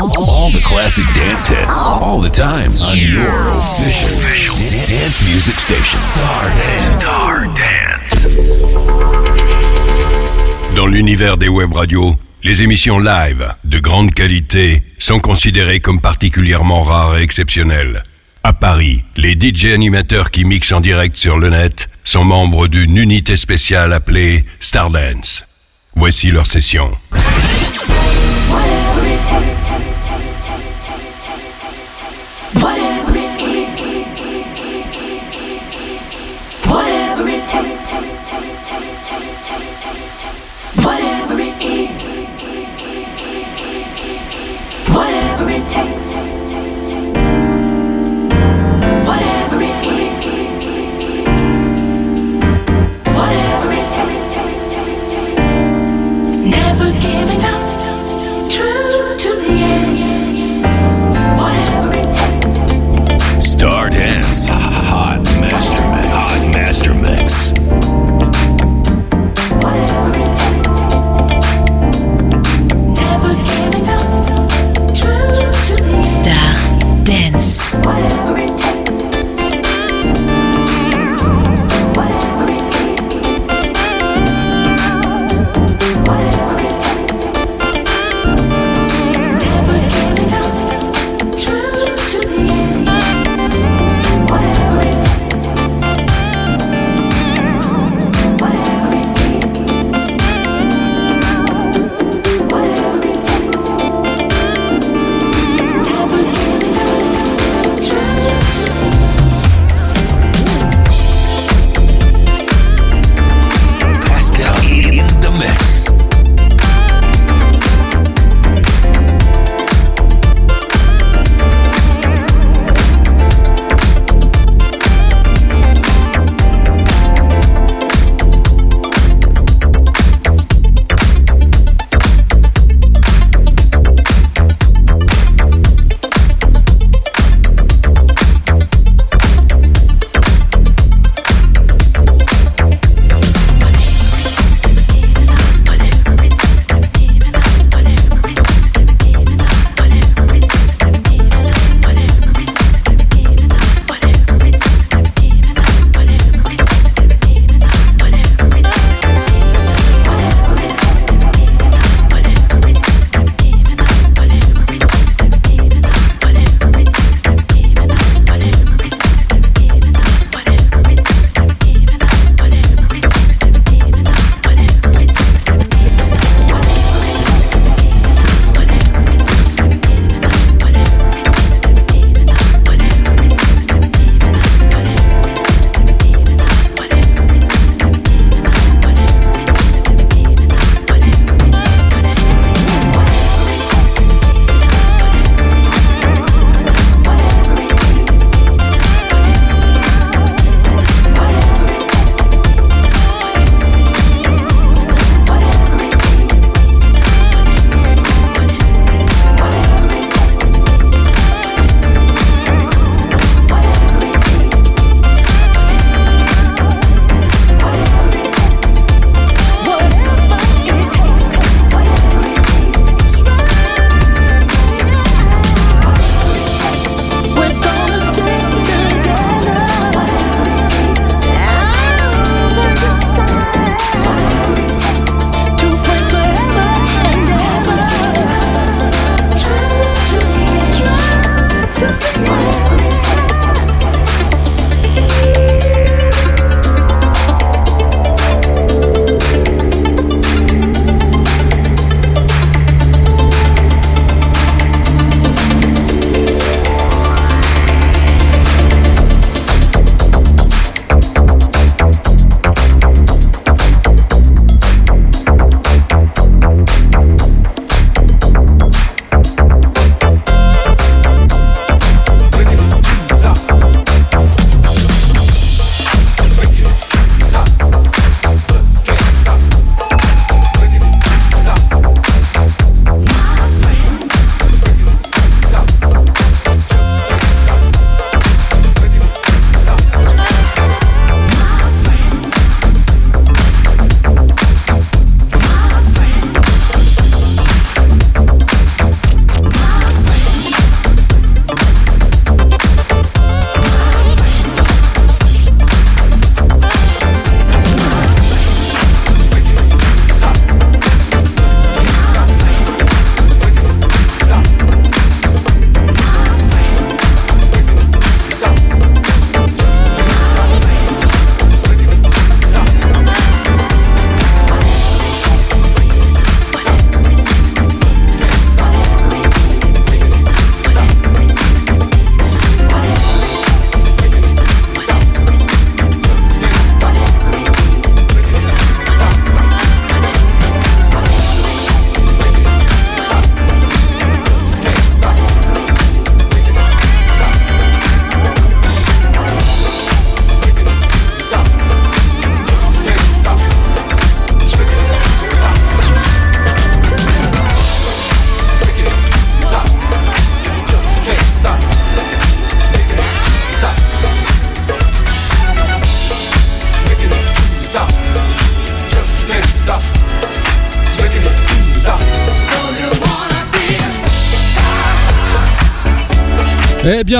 All the classic dance hits, all the time on your official dance music station. Star Dance. Star Dance. Dans l'univers des web radios, les émissions live de grande qualité sont considérées comme particulièrement rares et exceptionnelles. À Paris, les DJ animateurs qui mixent en direct sur le net sont membres d'une unité spéciale appelée Stardance. Voici leur session. Takes.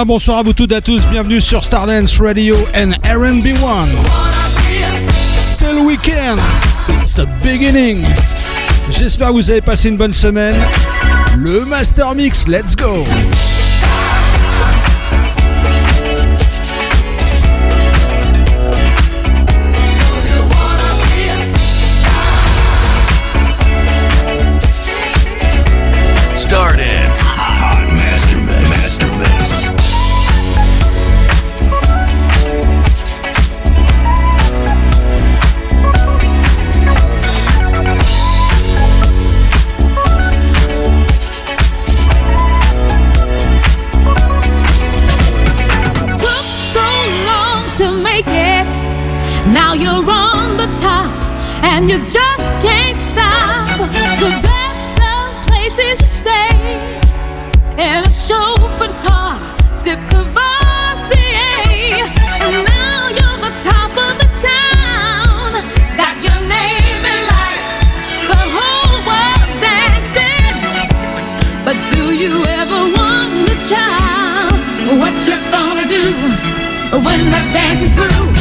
Bonsoir à vous toutes et à tous. Bienvenue sur Stardance Radio and RB1. C'est le week-end. It's the beginning. J'espère que vous avez passé une bonne semaine. Le Master Mix, let's go. You just can't stop. The best of places you stay in a chauffeured car, sip and now you're the top of the town. Got your name in lights, the whole world's dancing. But do you ever wonder, child, what you're gonna do when the dance is through?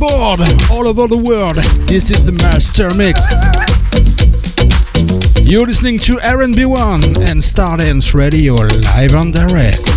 Board all over the world. This is the Master Mix. You're listening to RB1 and Stardance Radio live on direct.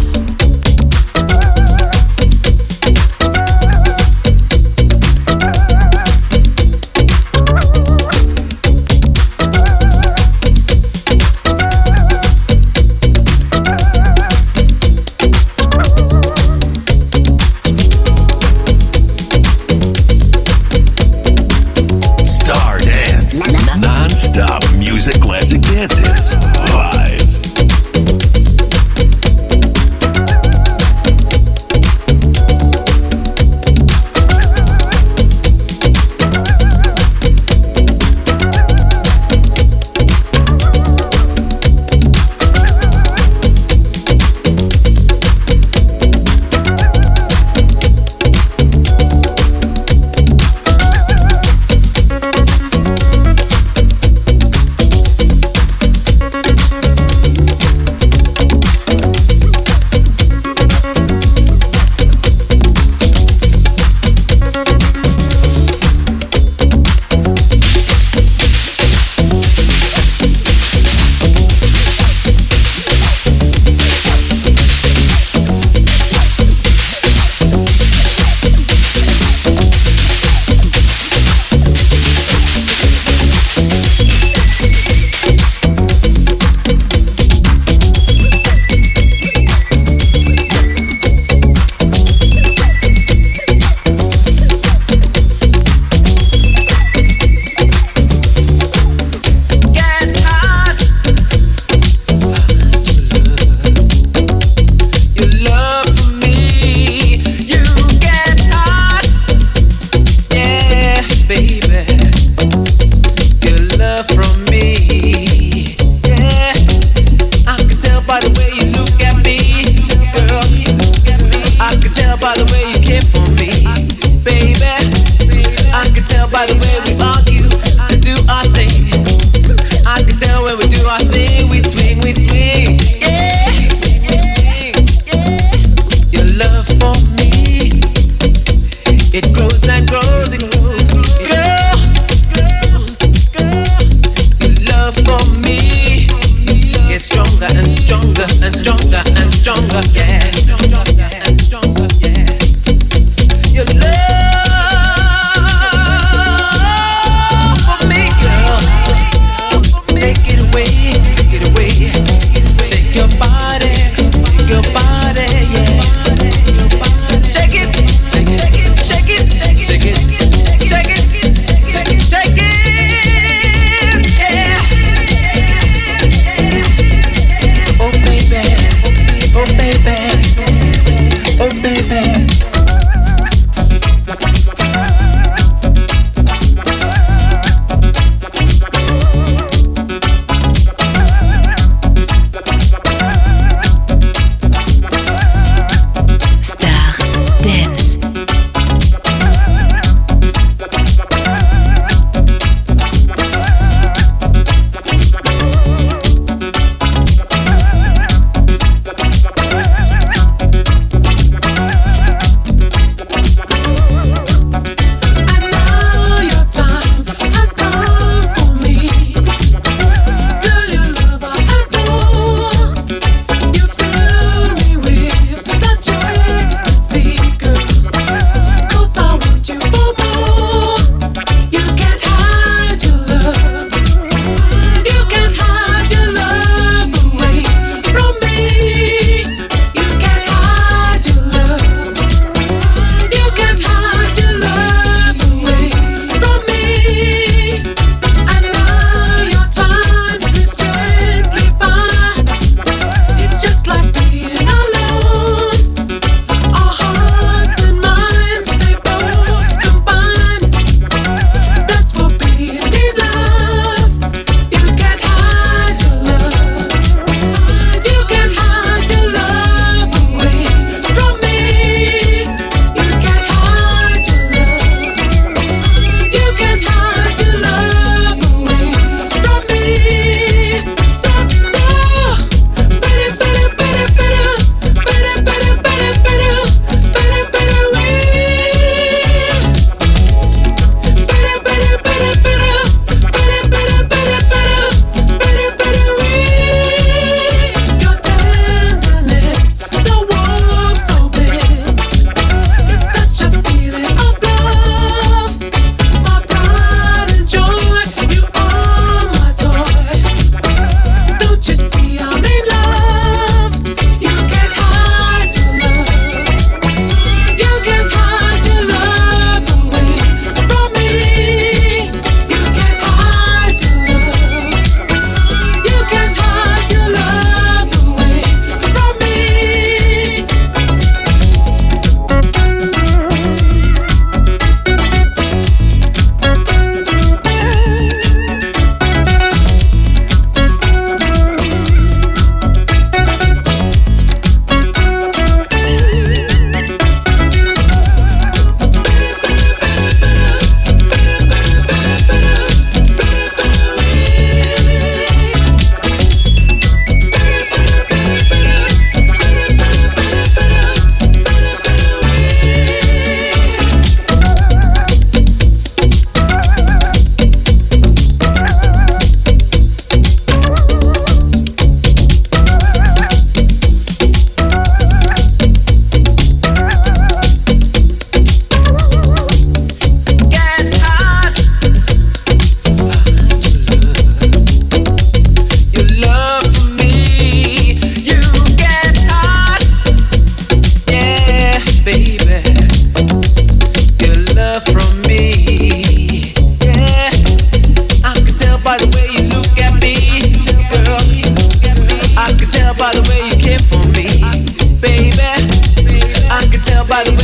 nobody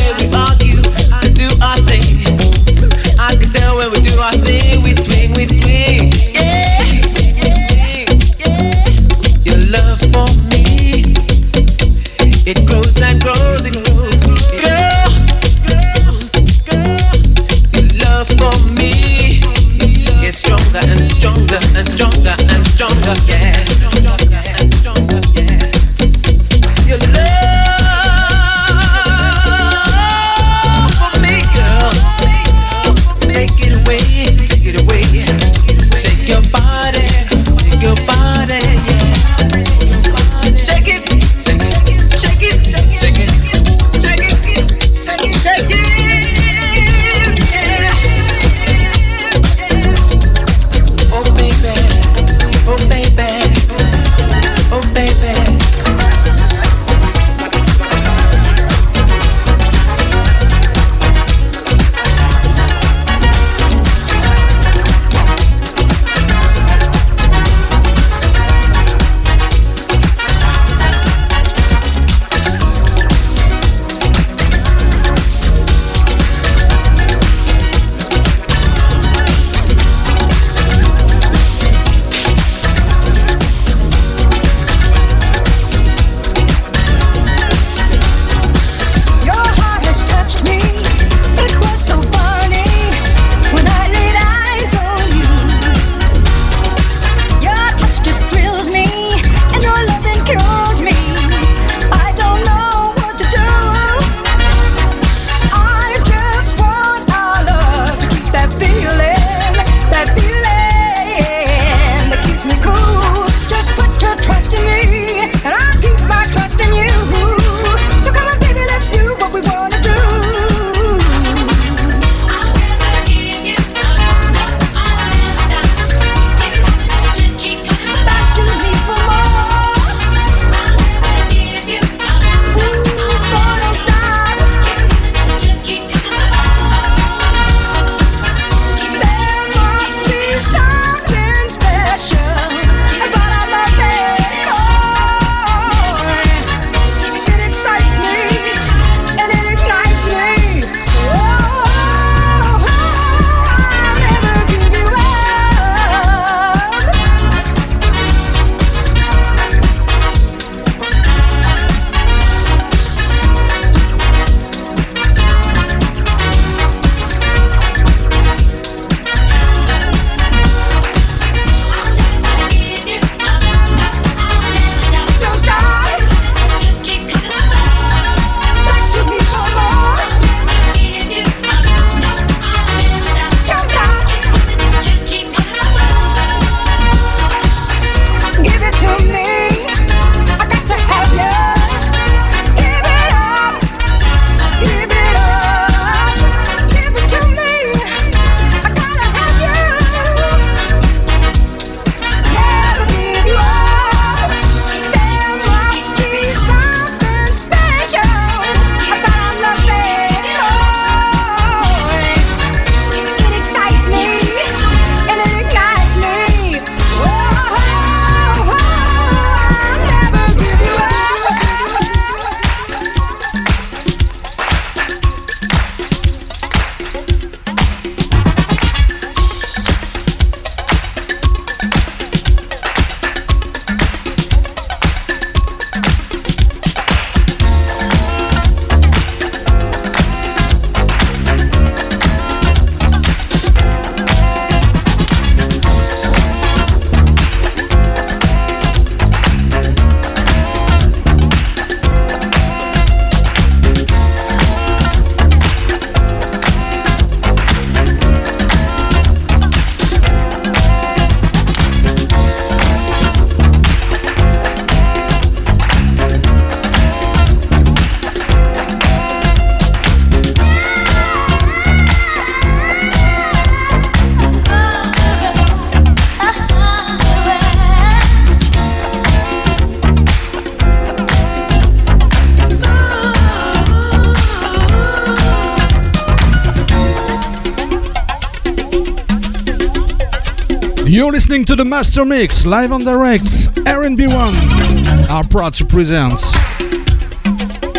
listening to the Master Mix live on direct. RB1 are proud to present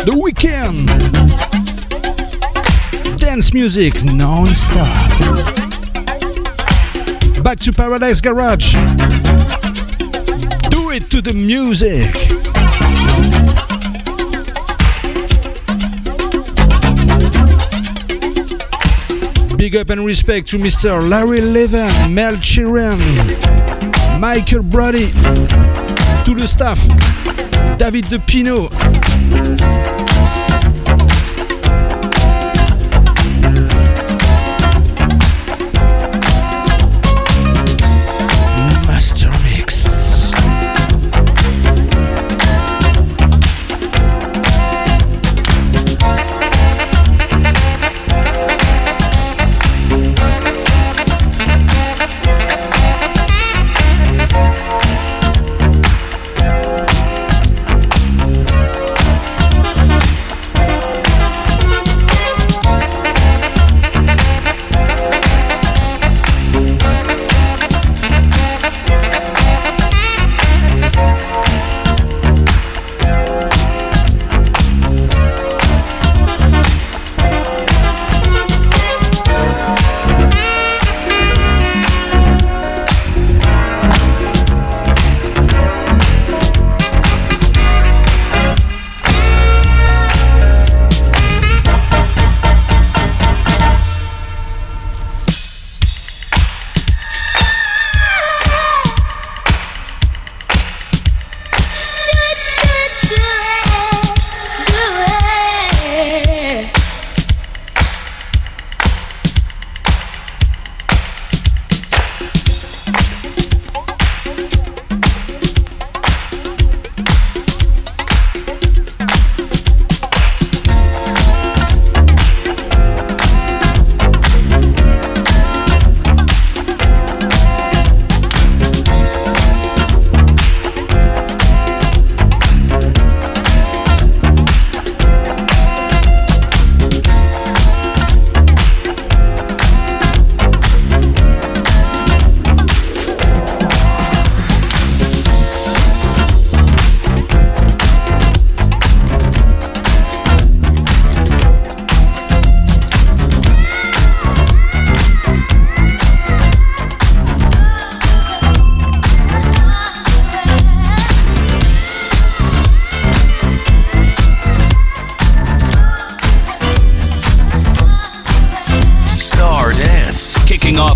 The Weekend Dance music non-stop. Back to Paradise Garage. Do it to the music. Big up and respect to Mr. Larry Levin, Mel Chiran, Michael Brody, tout le staff, David De Pino.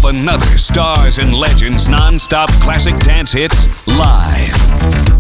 Another Stars and Legends non-stop classic dance hits live.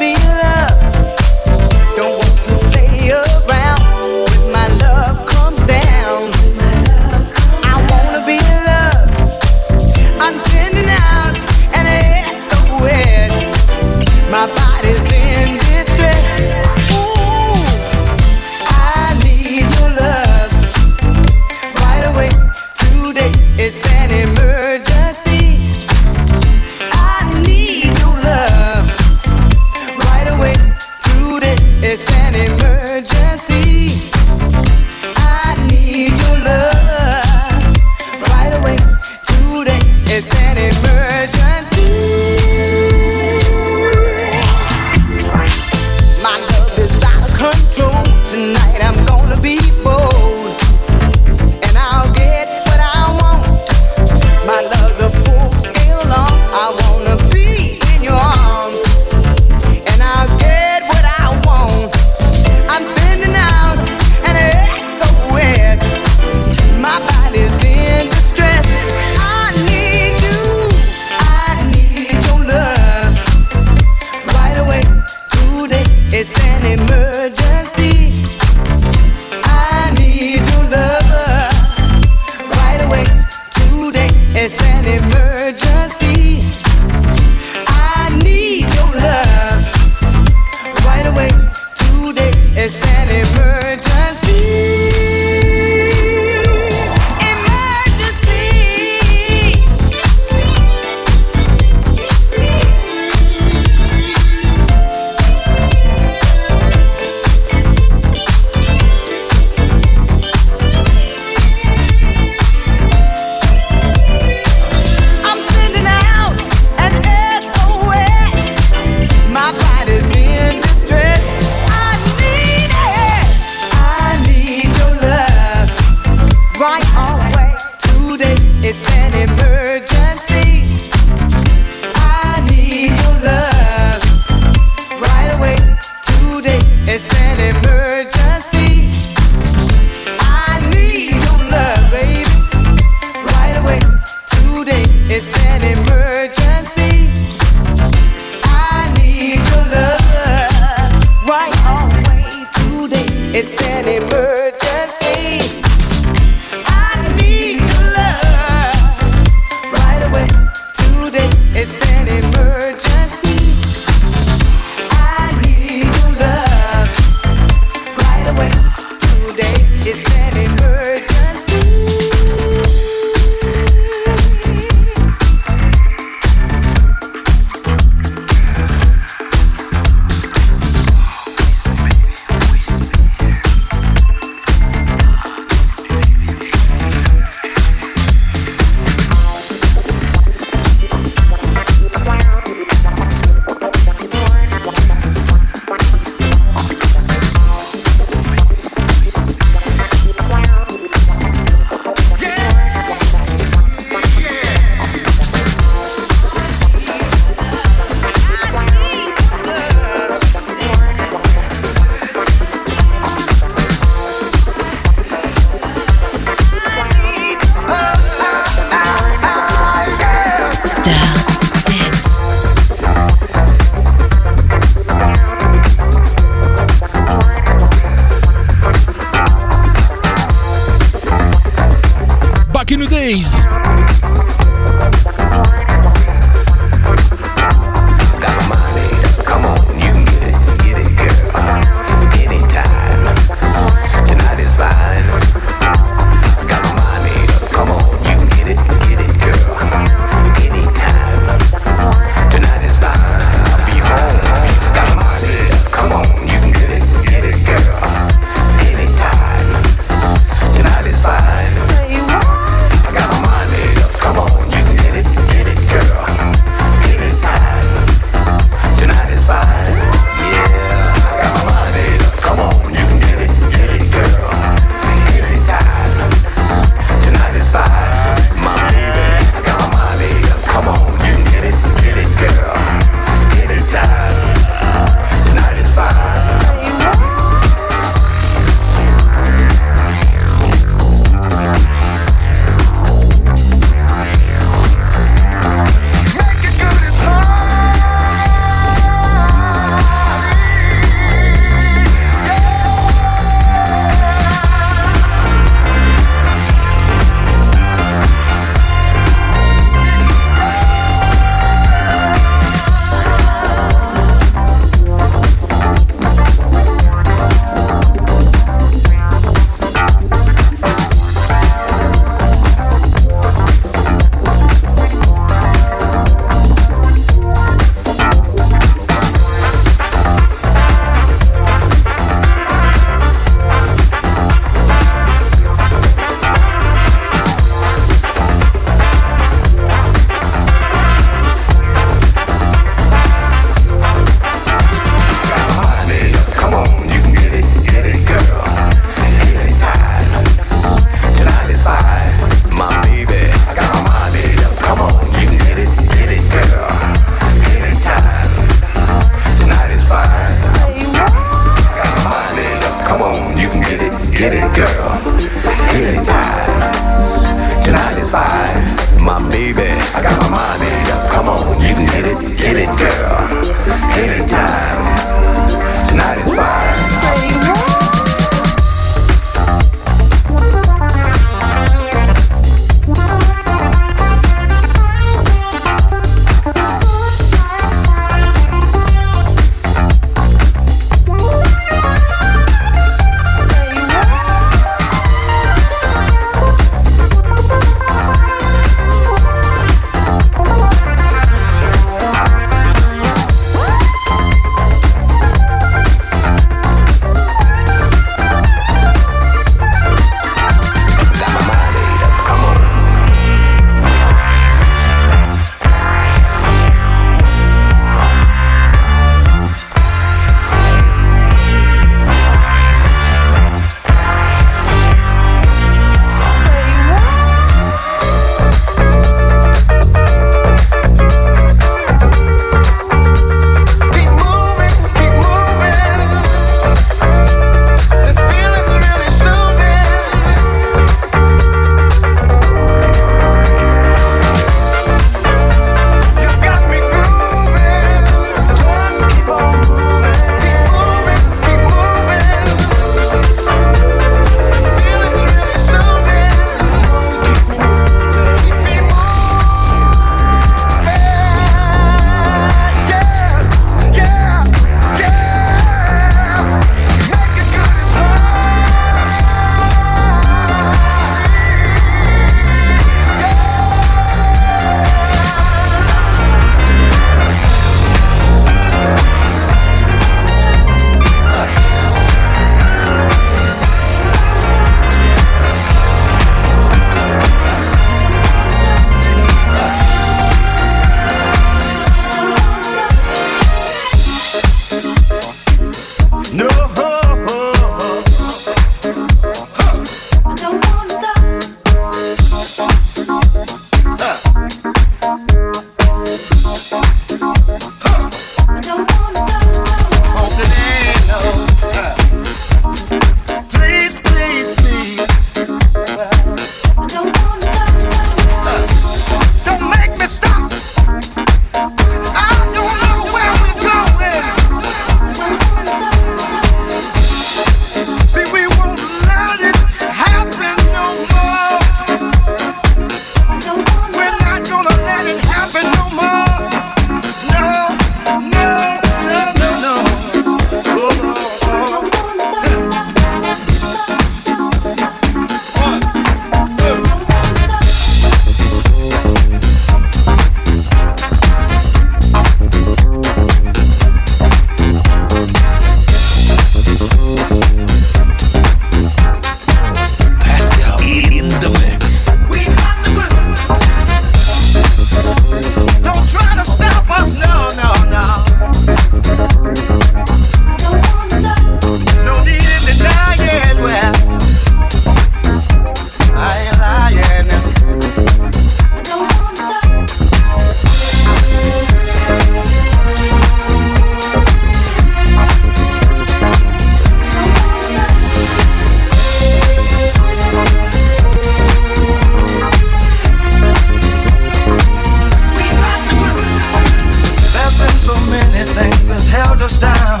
held us down.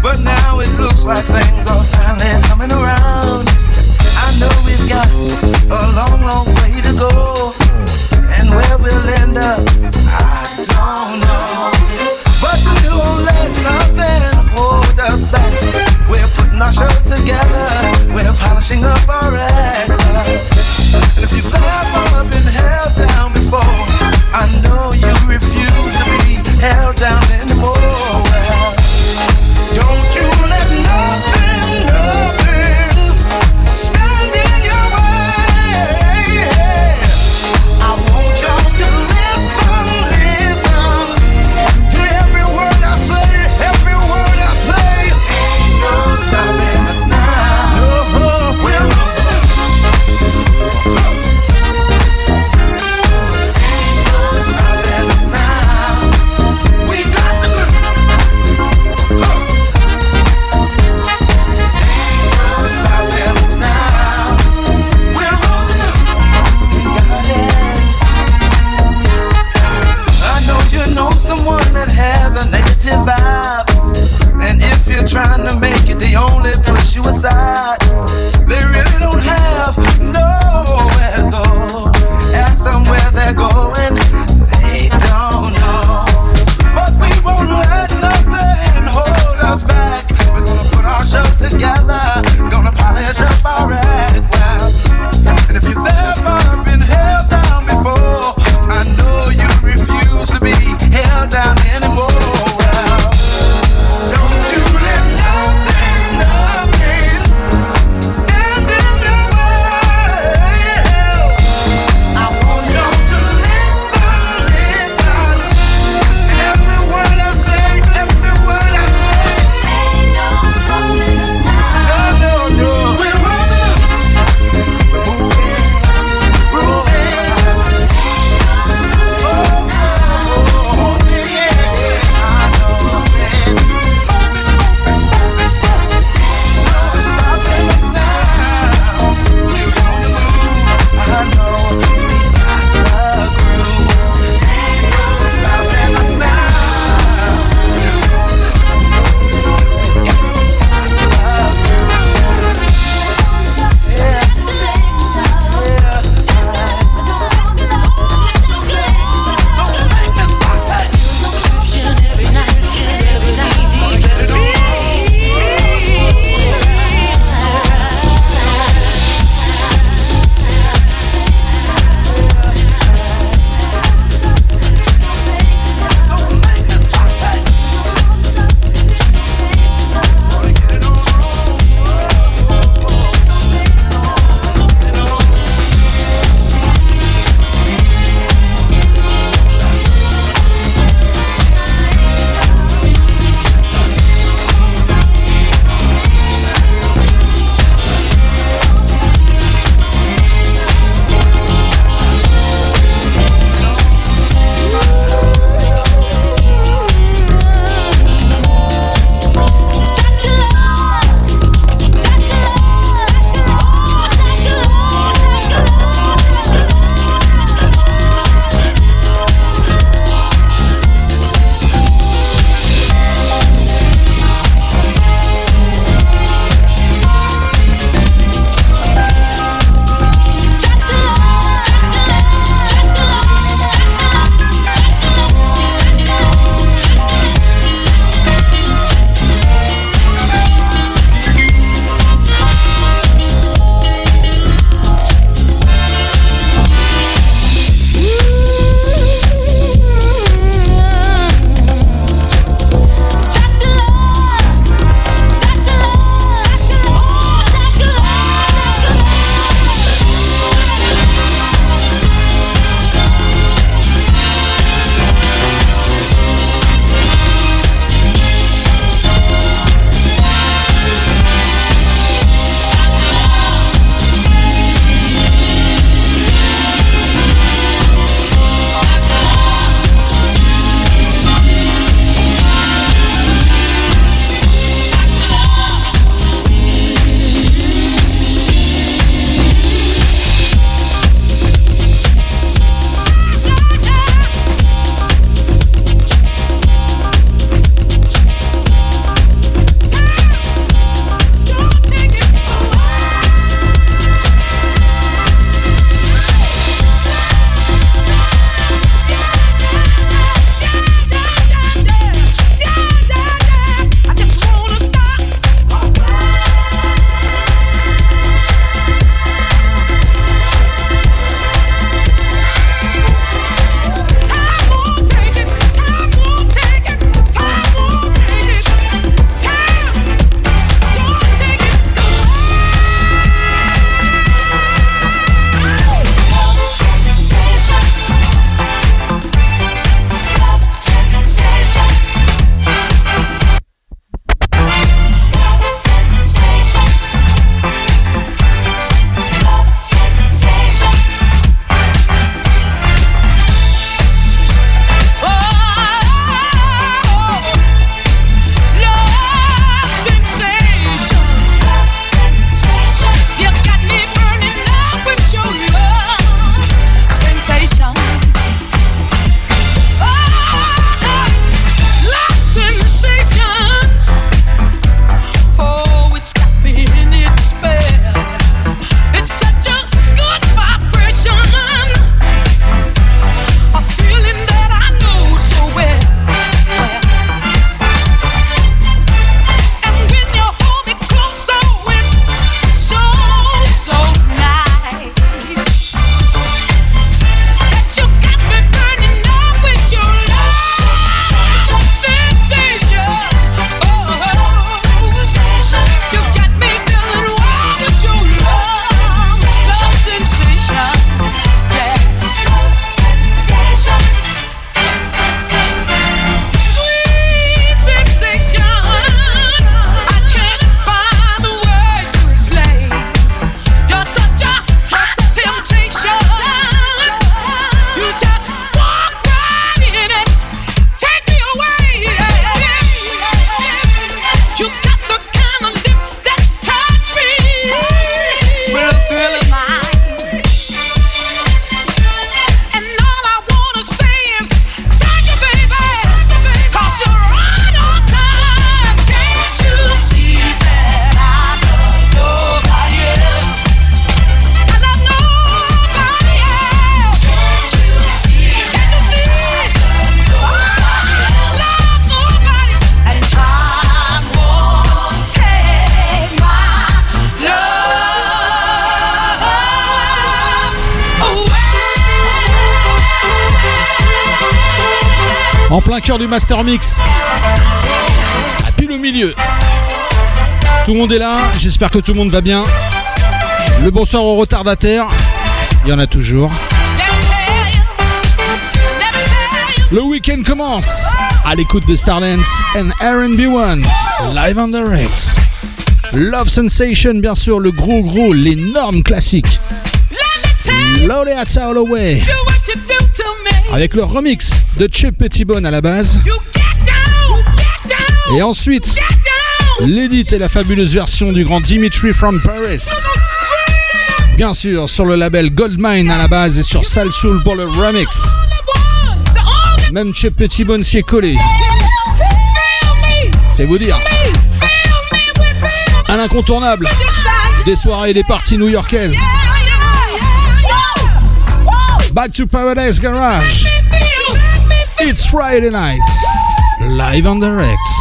But now it looks like things are finally coming around. I know we've got a long, long way to go. And where we'll end up, I don't know. But we won't let nothing hold us back. We're putting our show together, we're polishing up our du Master Mix. À pile au milieu. Tout le monde est là, j'espère que tout le monde va bien. Le bonsoir aux retardataires. Il y en a toujours. Le week-end commence à l'écoute de Stardance and RB1 live on the Rex. Love Sensation, bien sûr, le gros gros, l'énorme classique. Loleata All Away. Avec le remix de Chip Pettibone à la base. Et ensuite, l'édit et la fabuleuse version du grand Dimitri from Paris. Bien sûr, sur le label Goldmine à la base et sur Sal Soul pour le remix. Même Chip Pettibone s'y est collé. C'est vous dire. Un incontournable des soirées et des parties new-yorkaises. Back to Paradise Garage. It's Friday night. Live on the Rex.